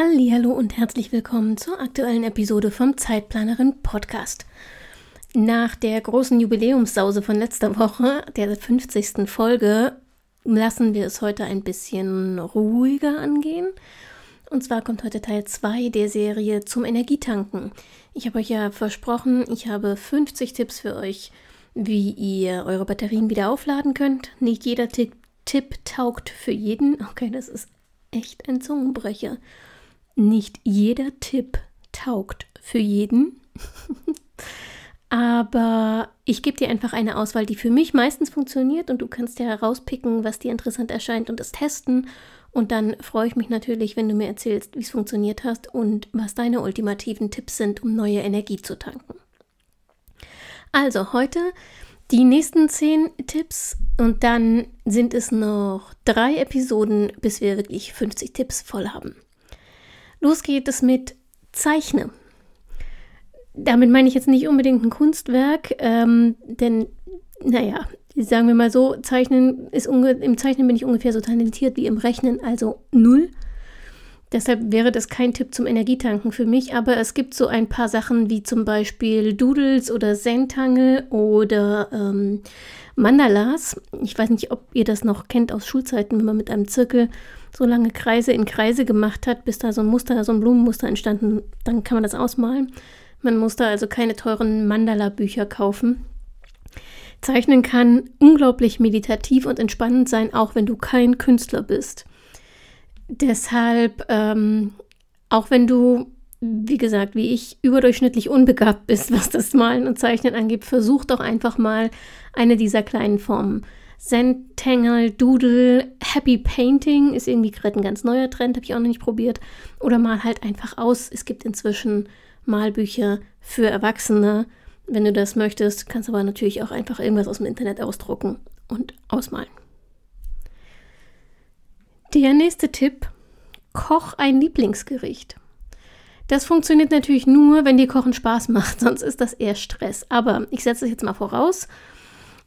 Hallo und herzlich willkommen zur aktuellen Episode vom Zeitplanerin Podcast. Nach der großen Jubiläumssause von letzter Woche, der 50. Folge, lassen wir es heute ein bisschen ruhiger angehen. Und zwar kommt heute Teil 2 der Serie zum Energietanken. Ich habe euch ja versprochen, ich habe 50 Tipps für euch, wie ihr eure Batterien wieder aufladen könnt. Nicht jeder Tipp, Tipp taugt für jeden. Okay, das ist echt ein Zungenbrecher. Nicht jeder Tipp taugt für jeden. Aber ich gebe dir einfach eine Auswahl, die für mich meistens funktioniert und du kannst ja herauspicken, was dir interessant erscheint und es testen. Und dann freue ich mich natürlich, wenn du mir erzählst, wie es funktioniert hast und was deine ultimativen Tipps sind, um neue Energie zu tanken. Also heute die nächsten zehn Tipps und dann sind es noch drei Episoden, bis wir wirklich 50 Tipps voll haben. Los geht es mit Zeichne damit meine ich jetzt nicht unbedingt ein Kunstwerk, ähm, denn, naja, sagen wir mal so, Zeichnen ist im Zeichnen bin ich ungefähr so talentiert wie im Rechnen, also null. Deshalb wäre das kein Tipp zum Energietanken für mich, aber es gibt so ein paar Sachen wie zum Beispiel Doodles oder Zentangle oder ähm, Mandalas. Ich weiß nicht, ob ihr das noch kennt aus Schulzeiten, wenn man mit einem Zirkel so lange Kreise in Kreise gemacht hat, bis da so ein Muster, so ein Blumenmuster entstanden, dann kann man das ausmalen. Man muss da also keine teuren Mandala-Bücher kaufen. Zeichnen kann unglaublich meditativ und entspannend sein, auch wenn du kein Künstler bist. Deshalb, ähm, auch wenn du, wie gesagt, wie ich, überdurchschnittlich unbegabt bist, was das Malen und Zeichnen angeht, versuch doch einfach mal eine dieser kleinen Formen. Zentangle, Doodle, Happy Painting ist irgendwie gerade ein ganz neuer Trend, habe ich auch noch nicht probiert. Oder mal halt einfach aus. Es gibt inzwischen Malbücher für Erwachsene. Wenn du das möchtest, kannst du aber natürlich auch einfach irgendwas aus dem Internet ausdrucken und ausmalen. Der nächste Tipp: Koch ein Lieblingsgericht. Das funktioniert natürlich nur, wenn dir Kochen Spaß macht, sonst ist das eher Stress. Aber ich setze es jetzt mal voraus.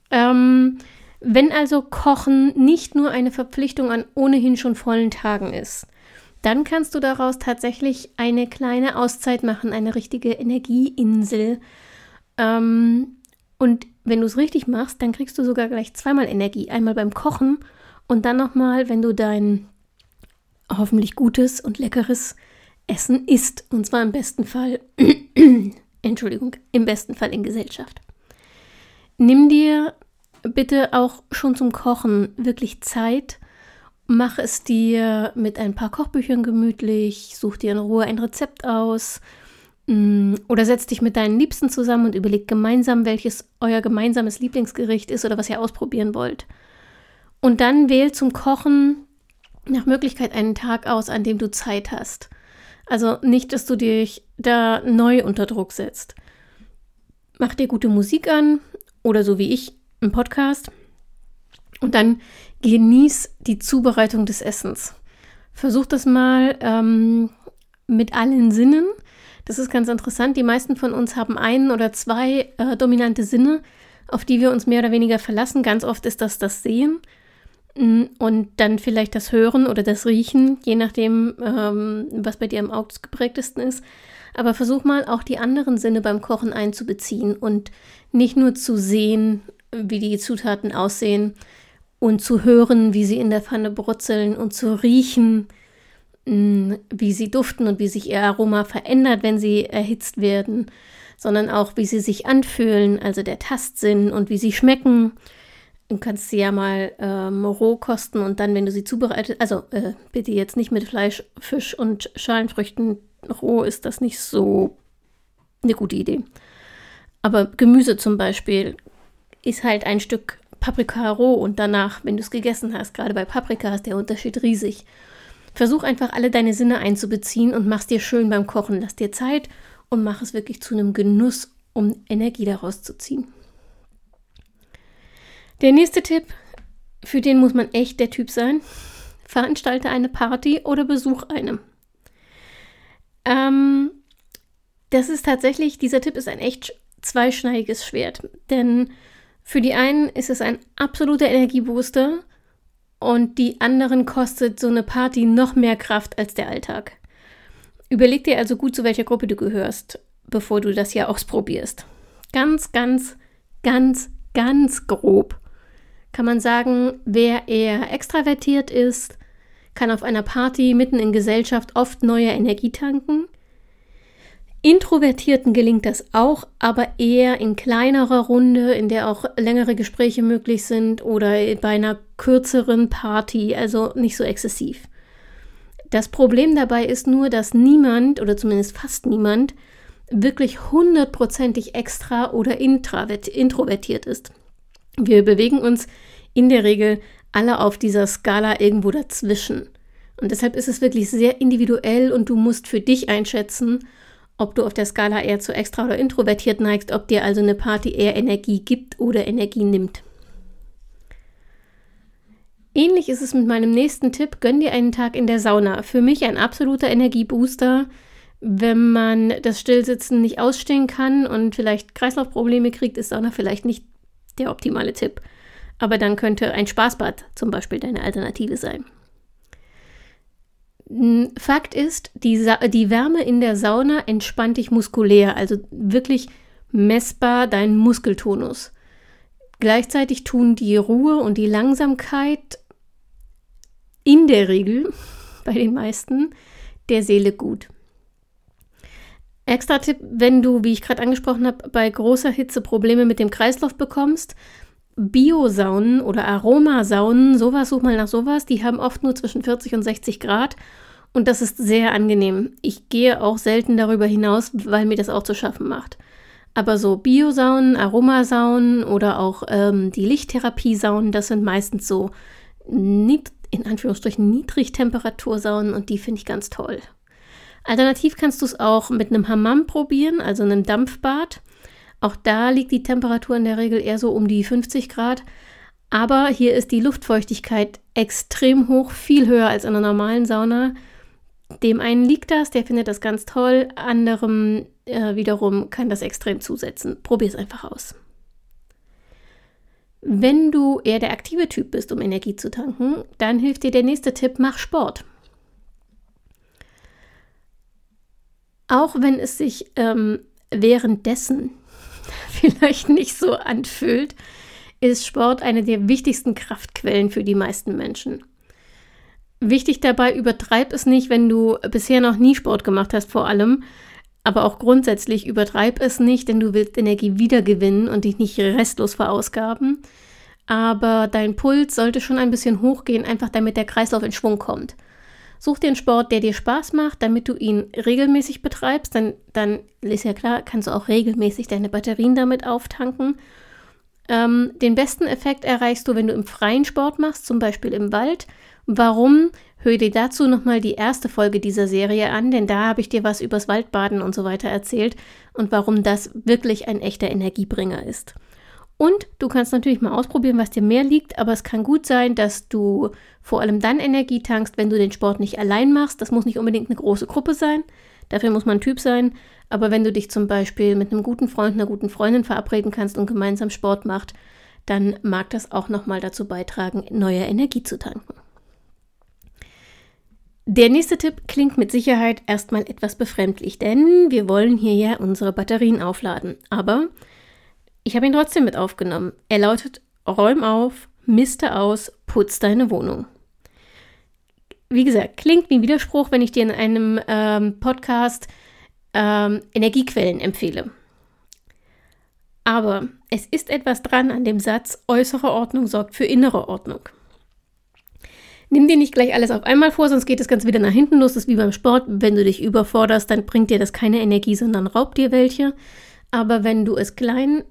Ähm, wenn also Kochen nicht nur eine Verpflichtung an ohnehin schon vollen Tagen ist, dann kannst du daraus tatsächlich eine kleine Auszeit machen, eine richtige Energieinsel. Ähm, und wenn du es richtig machst, dann kriegst du sogar gleich zweimal Energie. Einmal beim Kochen und dann nochmal, wenn du dein hoffentlich gutes und leckeres Essen isst. Und zwar im besten Fall, Entschuldigung, im besten Fall in Gesellschaft. Nimm dir bitte auch schon zum Kochen wirklich Zeit Mach es dir mit ein paar Kochbüchern gemütlich, such dir in Ruhe ein Rezept aus mm, oder setz dich mit deinen Liebsten zusammen und überleg gemeinsam, welches euer gemeinsames Lieblingsgericht ist oder was ihr ausprobieren wollt. Und dann wähl zum Kochen nach Möglichkeit einen Tag aus, an dem du Zeit hast. Also nicht, dass du dich da neu unter Druck setzt. Mach dir gute Musik an oder so wie ich im Podcast und dann genieß die Zubereitung des Essens. Versuch das mal ähm, mit allen Sinnen. Das ist ganz interessant. Die meisten von uns haben einen oder zwei äh, dominante Sinne, auf die wir uns mehr oder weniger verlassen. Ganz oft ist das das Sehen mm, und dann vielleicht das Hören oder das Riechen, je nachdem, ähm, was bei dir am Auge geprägtesten ist. Aber versuch mal auch die anderen Sinne beim Kochen einzubeziehen und nicht nur zu sehen, wie die Zutaten aussehen, und zu hören, wie sie in der Pfanne brutzeln und zu riechen, mm, wie sie duften und wie sich ihr Aroma verändert, wenn sie erhitzt werden, sondern auch, wie sie sich anfühlen, also der Tastsinn und wie sie schmecken. Du kannst sie ja mal ähm, roh kosten und dann, wenn du sie zubereitet, also äh, bitte jetzt nicht mit Fleisch, Fisch und Schalenfrüchten. Roh ist das nicht so eine gute Idee. Aber Gemüse zum Beispiel ist halt ein Stück Paprika roh und danach, wenn du es gegessen hast, gerade bei Paprika ist der Unterschied riesig. Versuch einfach alle deine Sinne einzubeziehen und mach's dir schön beim Kochen. Lass dir Zeit und mach es wirklich zu einem Genuss, um Energie daraus zu ziehen. Der nächste Tipp, für den muss man echt der Typ sein. Veranstalte eine Party oder besuch eine. Ähm, das ist tatsächlich, dieser Tipp ist ein echt zweischneidiges Schwert. Denn für die einen ist es ein absoluter Energiebooster und die anderen kostet so eine Party noch mehr Kraft als der Alltag. Überleg dir also gut, zu welcher Gruppe du gehörst, bevor du das ja ausprobierst. Ganz, ganz, ganz, ganz grob kann man sagen, wer eher extravertiert ist, kann auf einer Party mitten in Gesellschaft oft neue Energie tanken. Introvertierten gelingt das auch, aber eher in kleinerer Runde, in der auch längere Gespräche möglich sind oder bei einer kürzeren Party, also nicht so exzessiv. Das Problem dabei ist nur, dass niemand oder zumindest fast niemand wirklich hundertprozentig extra oder introvertiert ist. Wir bewegen uns in der Regel alle auf dieser Skala irgendwo dazwischen. Und deshalb ist es wirklich sehr individuell und du musst für dich einschätzen, ob du auf der Skala eher zu extra oder introvertiert neigst, ob dir also eine Party eher Energie gibt oder Energie nimmt. Ähnlich ist es mit meinem nächsten Tipp, gönn dir einen Tag in der Sauna. Für mich ein absoluter Energiebooster, wenn man das Stillsitzen nicht ausstehen kann und vielleicht Kreislaufprobleme kriegt, ist Sauna vielleicht nicht der optimale Tipp. Aber dann könnte ein Spaßbad zum Beispiel deine Alternative sein. Fakt ist, die, Sa die Wärme in der Sauna entspannt dich muskulär, also wirklich messbar deinen Muskeltonus. Gleichzeitig tun die Ruhe und die Langsamkeit in der Regel, bei den meisten, der Seele gut. Extra Tipp, wenn du, wie ich gerade angesprochen habe, bei großer Hitze Probleme mit dem Kreislauf bekommst, Biosaunen oder Aromasaunen, sowas, such mal nach sowas, die haben oft nur zwischen 40 und 60 Grad und das ist sehr angenehm. Ich gehe auch selten darüber hinaus, weil mir das auch zu schaffen macht. Aber so Biosaunen, Aromasaunen oder auch ähm, die Lichttherapie-Saunen, das sind meistens so nicht, in Anführungsstrichen Niedrigtemperatursaunen und die finde ich ganz toll. Alternativ kannst du es auch mit einem Hammam probieren, also einem Dampfbad. Auch da liegt die Temperatur in der Regel eher so um die 50 Grad. Aber hier ist die Luftfeuchtigkeit extrem hoch, viel höher als in einer normalen Sauna. Dem einen liegt das, der findet das ganz toll, anderem äh, wiederum kann das extrem zusetzen. Probier es einfach aus. Wenn du eher der aktive Typ bist, um Energie zu tanken, dann hilft dir der nächste Tipp, mach Sport. Auch wenn es sich ähm, währenddessen vielleicht nicht so anfühlt, ist Sport eine der wichtigsten Kraftquellen für die meisten Menschen. Wichtig dabei, übertreib es nicht, wenn du bisher noch nie Sport gemacht hast, vor allem. Aber auch grundsätzlich übertreib es nicht, denn du willst Energie wiedergewinnen und dich nicht restlos verausgaben. Aber dein Puls sollte schon ein bisschen hochgehen, einfach damit der Kreislauf in Schwung kommt. Such dir einen Sport, der dir Spaß macht, damit du ihn regelmäßig betreibst. Dann, dann ist ja klar, kannst du auch regelmäßig deine Batterien damit auftanken. Ähm, den besten Effekt erreichst du, wenn du im freien Sport machst, zum Beispiel im Wald. Warum? Hör dir dazu nochmal die erste Folge dieser Serie an, denn da habe ich dir was übers Waldbaden und so weiter erzählt und warum das wirklich ein echter Energiebringer ist. Und du kannst natürlich mal ausprobieren, was dir mehr liegt, aber es kann gut sein, dass du vor allem dann Energie tankst, wenn du den Sport nicht allein machst. Das muss nicht unbedingt eine große Gruppe sein. Dafür muss man Typ sein. Aber wenn du dich zum Beispiel mit einem guten Freund, einer guten Freundin verabreden kannst und gemeinsam Sport macht, dann mag das auch nochmal dazu beitragen, neue Energie zu tanken. Der nächste Tipp klingt mit Sicherheit erstmal etwas befremdlich, denn wir wollen hier ja unsere Batterien aufladen. Aber ich habe ihn trotzdem mit aufgenommen. Er lautet: Räum auf, miste aus, putz deine Wohnung. Wie gesagt, klingt wie ein Widerspruch, wenn ich dir in einem ähm, Podcast ähm, Energiequellen empfehle. Aber es ist etwas dran an dem Satz, äußere Ordnung sorgt für innere Ordnung. Nimm dir nicht gleich alles auf einmal vor, sonst geht es ganz wieder nach hinten los. Das ist wie beim Sport. Wenn du dich überforderst, dann bringt dir das keine Energie, sondern raubt dir welche. Aber wenn du es klein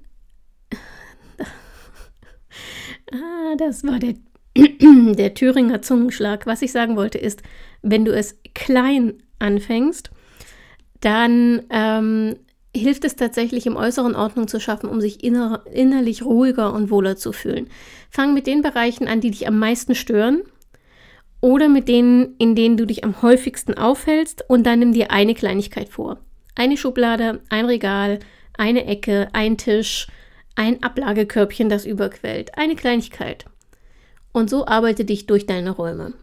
Ah, das war der, der Thüringer Zungenschlag. Was ich sagen wollte ist, wenn du es klein anfängst, dann ähm, hilft es tatsächlich, im Äußeren Ordnung zu schaffen, um sich inner innerlich ruhiger und wohler zu fühlen. Fang mit den Bereichen an, die dich am meisten stören oder mit denen, in denen du dich am häufigsten aufhältst und dann nimm dir eine Kleinigkeit vor. Eine Schublade, ein Regal, eine Ecke, ein Tisch, ein Ablagekörbchen, das überquellt, eine Kleinigkeit. Und so arbeite dich durch deine Räume.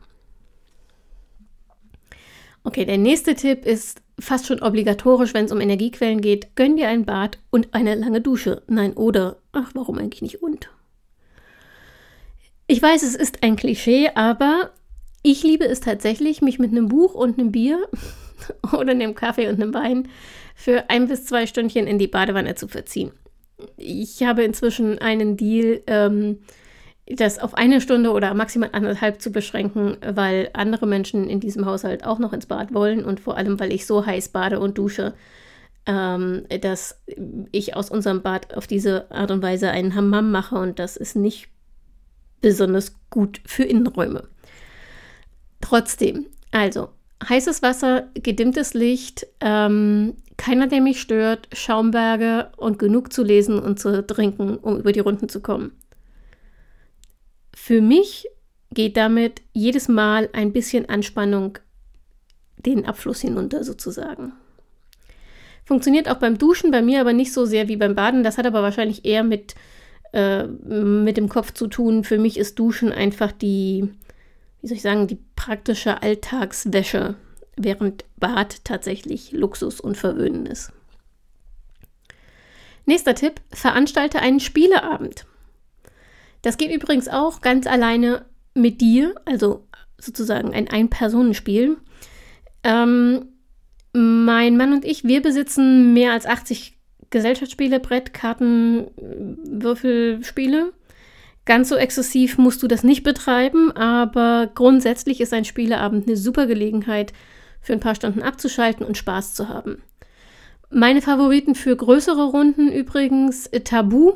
Okay, der nächste Tipp ist fast schon obligatorisch, wenn es um Energiequellen geht. Gönn dir ein Bad und eine lange Dusche. Nein, oder, ach, warum eigentlich nicht und? Ich weiß, es ist ein Klischee, aber ich liebe es tatsächlich, mich mit einem Buch und einem Bier oder einem Kaffee und einem Wein für ein bis zwei Stündchen in die Badewanne zu verziehen. Ich habe inzwischen einen Deal, ähm, das auf eine Stunde oder maximal anderthalb zu beschränken, weil andere Menschen in diesem Haushalt auch noch ins Bad wollen und vor allem, weil ich so heiß bade und dusche, ähm, dass ich aus unserem Bad auf diese Art und Weise einen Hammam mache und das ist nicht besonders gut für Innenräume. Trotzdem, also heißes Wasser, gedimmtes Licht, ähm, keiner, der mich stört, Schaumberge und genug zu lesen und zu trinken, um über die Runden zu kommen. Für mich geht damit jedes Mal ein bisschen Anspannung den Abfluss hinunter sozusagen. Funktioniert auch beim Duschen, bei mir aber nicht so sehr wie beim Baden. Das hat aber wahrscheinlich eher mit, äh, mit dem Kopf zu tun. Für mich ist Duschen einfach die, wie soll ich sagen, die praktische Alltagswäsche, während Bad tatsächlich Luxus und Verwöhnen ist. Nächster Tipp, veranstalte einen Spieleabend. Das geht übrigens auch ganz alleine mit dir, also sozusagen ein Ein-Personen-Spiel. Ähm, mein Mann und ich, wir besitzen mehr als 80 Gesellschaftsspiele, Brettkarten, Würfelspiele. Ganz so exzessiv musst du das nicht betreiben, aber grundsätzlich ist ein Spieleabend eine super Gelegenheit, für ein paar Stunden abzuschalten und Spaß zu haben. Meine Favoriten für größere Runden übrigens äh, Tabu.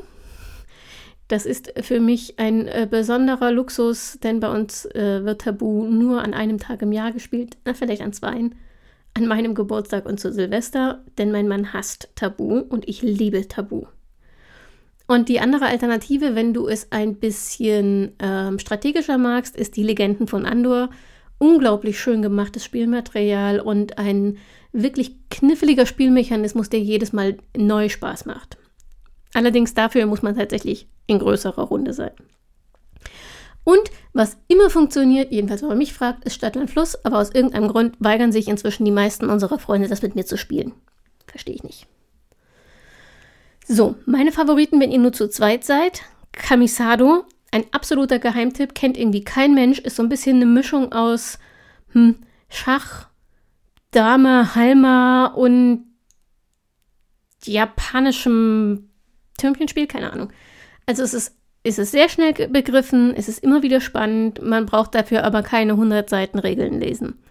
Das ist für mich ein äh, besonderer Luxus, denn bei uns äh, wird Tabu nur an einem Tag im Jahr gespielt, na, vielleicht an zweien. An meinem Geburtstag und zu Silvester, denn mein Mann hasst Tabu und ich liebe Tabu. Und die andere Alternative, wenn du es ein bisschen ähm, strategischer magst, ist die Legenden von Andor. Unglaublich schön gemachtes Spielmaterial und ein wirklich kniffliger Spielmechanismus, der jedes Mal neu Spaß macht. Allerdings dafür muss man tatsächlich in größerer Runde sein. Und was immer funktioniert, jedenfalls wenn man mich fragt, ist Stadtland Fluss, aber aus irgendeinem Grund weigern sich inzwischen die meisten unserer Freunde, das mit mir zu spielen. Verstehe ich nicht. So, meine Favoriten, wenn ihr nur zu zweit seid. Camisado, ein absoluter Geheimtipp, kennt irgendwie kein Mensch, ist so ein bisschen eine Mischung aus hm, Schach, Dame, Halma und japanischem Türmchenspiel, keine Ahnung. Also es ist, es ist sehr schnell begriffen, es ist immer wieder spannend, man braucht dafür aber keine 100 Seiten Regeln lesen.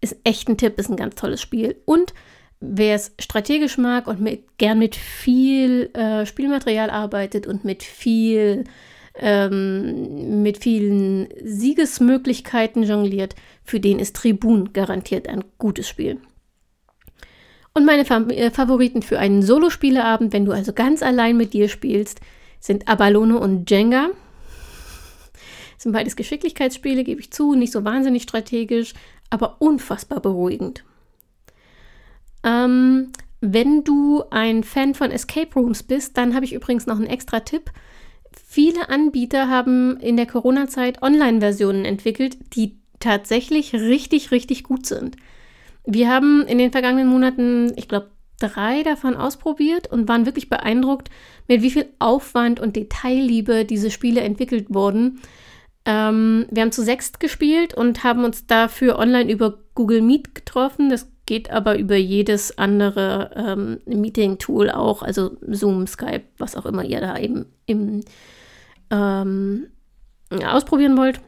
Ist echt ein Tipp, ist ein ganz tolles Spiel. Und wer es strategisch mag und mit, gern mit viel äh, Spielmaterial arbeitet und mit viel ähm, mit vielen Siegesmöglichkeiten jongliert, für den ist Tribun garantiert ein gutes Spiel. Und meine äh, Favoriten für einen Solospieleabend, wenn du also ganz allein mit dir spielst, sind Abalone und Jenga. Sind beides Geschicklichkeitsspiele, gebe ich zu, nicht so wahnsinnig strategisch, aber unfassbar beruhigend. Ähm, wenn du ein Fan von Escape Rooms bist, dann habe ich übrigens noch einen extra Tipp. Viele Anbieter haben in der Corona-Zeit Online-Versionen entwickelt, die tatsächlich richtig, richtig gut sind. Wir haben in den vergangenen Monaten, ich glaube, drei davon ausprobiert und waren wirklich beeindruckt, mit wie viel Aufwand und Detailliebe diese Spiele entwickelt wurden. Ähm, wir haben zu sechst gespielt und haben uns dafür online über Google Meet getroffen. Das geht aber über jedes andere ähm, Meeting-Tool auch, also Zoom, Skype, was auch immer ihr da eben im, ähm, ausprobieren wollt.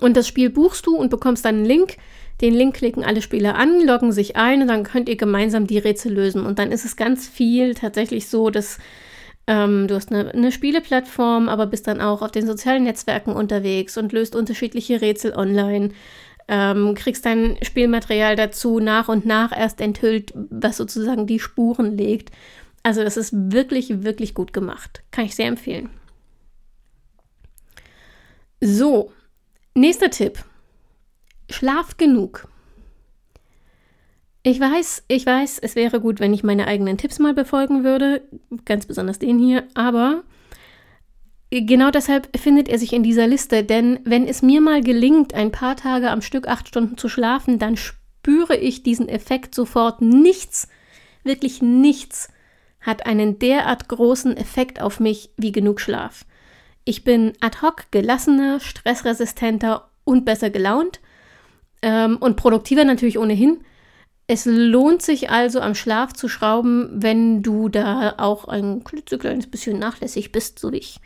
Und das Spiel buchst du und bekommst dann einen Link den Link klicken alle Spieler an, loggen sich ein und dann könnt ihr gemeinsam die Rätsel lösen. Und dann ist es ganz viel tatsächlich so, dass ähm, du hast eine, eine Spieleplattform, aber bist dann auch auf den sozialen Netzwerken unterwegs und löst unterschiedliche Rätsel online. Ähm, kriegst dein Spielmaterial dazu nach und nach erst enthüllt, was sozusagen die Spuren legt. Also das ist wirklich, wirklich gut gemacht. Kann ich sehr empfehlen. So, nächster Tipp. Schlaf genug. Ich weiß, ich weiß, es wäre gut, wenn ich meine eigenen Tipps mal befolgen würde, ganz besonders den hier, aber genau deshalb findet er sich in dieser Liste, denn wenn es mir mal gelingt, ein paar Tage am Stück acht Stunden zu schlafen, dann spüre ich diesen Effekt sofort. Nichts, wirklich nichts hat einen derart großen Effekt auf mich wie genug Schlaf. Ich bin ad hoc gelassener, stressresistenter und besser gelaunt ähm, und produktiver natürlich ohnehin. Es lohnt sich also am Schlaf zu schrauben, wenn du da auch ein klitzekleines bisschen nachlässig bist, so wie ich.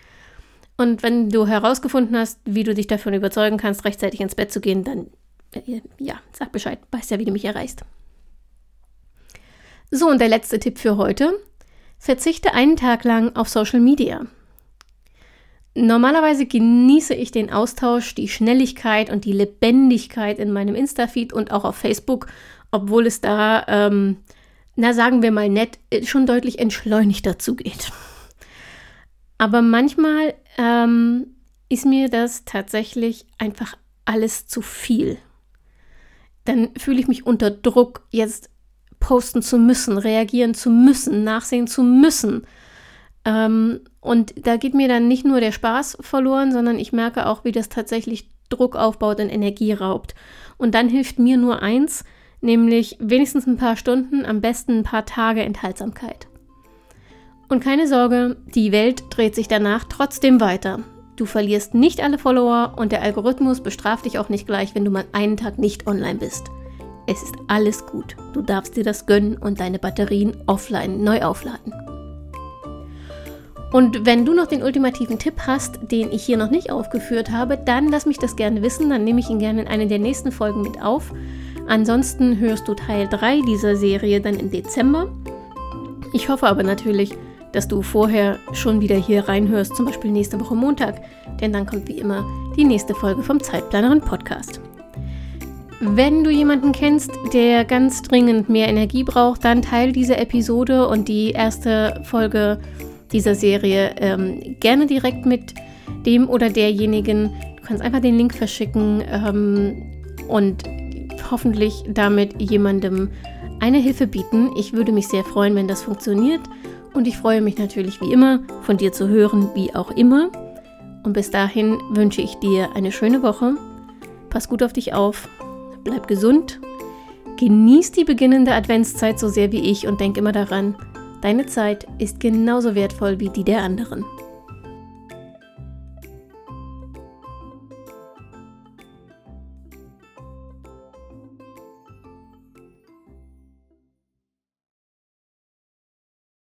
Und wenn du herausgefunden hast, wie du dich davon überzeugen kannst, rechtzeitig ins Bett zu gehen, dann äh, ja, sag Bescheid, weißt ja, wie du mich erreichst. So, und der letzte Tipp für heute. Verzichte einen Tag lang auf Social Media. Normalerweise genieße ich den Austausch, die Schnelligkeit und die Lebendigkeit in meinem Insta-Feed und auch auf Facebook, obwohl es da, ähm, na sagen wir mal nett, schon deutlich entschleunigter zugeht. Aber manchmal ähm, ist mir das tatsächlich einfach alles zu viel. Dann fühle ich mich unter Druck, jetzt posten zu müssen, reagieren zu müssen, nachsehen zu müssen. Ähm, und da geht mir dann nicht nur der Spaß verloren, sondern ich merke auch, wie das tatsächlich Druck aufbaut und Energie raubt. Und dann hilft mir nur eins, nämlich wenigstens ein paar Stunden, am besten ein paar Tage Enthaltsamkeit. Und keine Sorge, die Welt dreht sich danach trotzdem weiter. Du verlierst nicht alle Follower und der Algorithmus bestraft dich auch nicht gleich, wenn du mal einen Tag nicht online bist. Es ist alles gut. Du darfst dir das gönnen und deine Batterien offline neu aufladen. Und wenn du noch den ultimativen Tipp hast, den ich hier noch nicht aufgeführt habe, dann lass mich das gerne wissen, dann nehme ich ihn gerne in eine der nächsten Folgen mit auf. Ansonsten hörst du Teil 3 dieser Serie dann im Dezember. Ich hoffe aber natürlich, dass du vorher schon wieder hier reinhörst, zum Beispiel nächste Woche Montag, denn dann kommt wie immer die nächste Folge vom Zeitplanerin Podcast. Wenn du jemanden kennst, der ganz dringend mehr Energie braucht, dann teile diese Episode und die erste Folge dieser Serie ähm, gerne direkt mit dem oder derjenigen. Du kannst einfach den Link verschicken ähm, und hoffentlich damit jemandem eine Hilfe bieten. Ich würde mich sehr freuen, wenn das funktioniert. Und ich freue mich natürlich wie immer, von dir zu hören, wie auch immer. Und bis dahin wünsche ich dir eine schöne Woche. Pass gut auf dich auf. Bleib gesund. Genieß die beginnende Adventszeit so sehr wie ich und denk immer daran, deine Zeit ist genauso wertvoll wie die der anderen.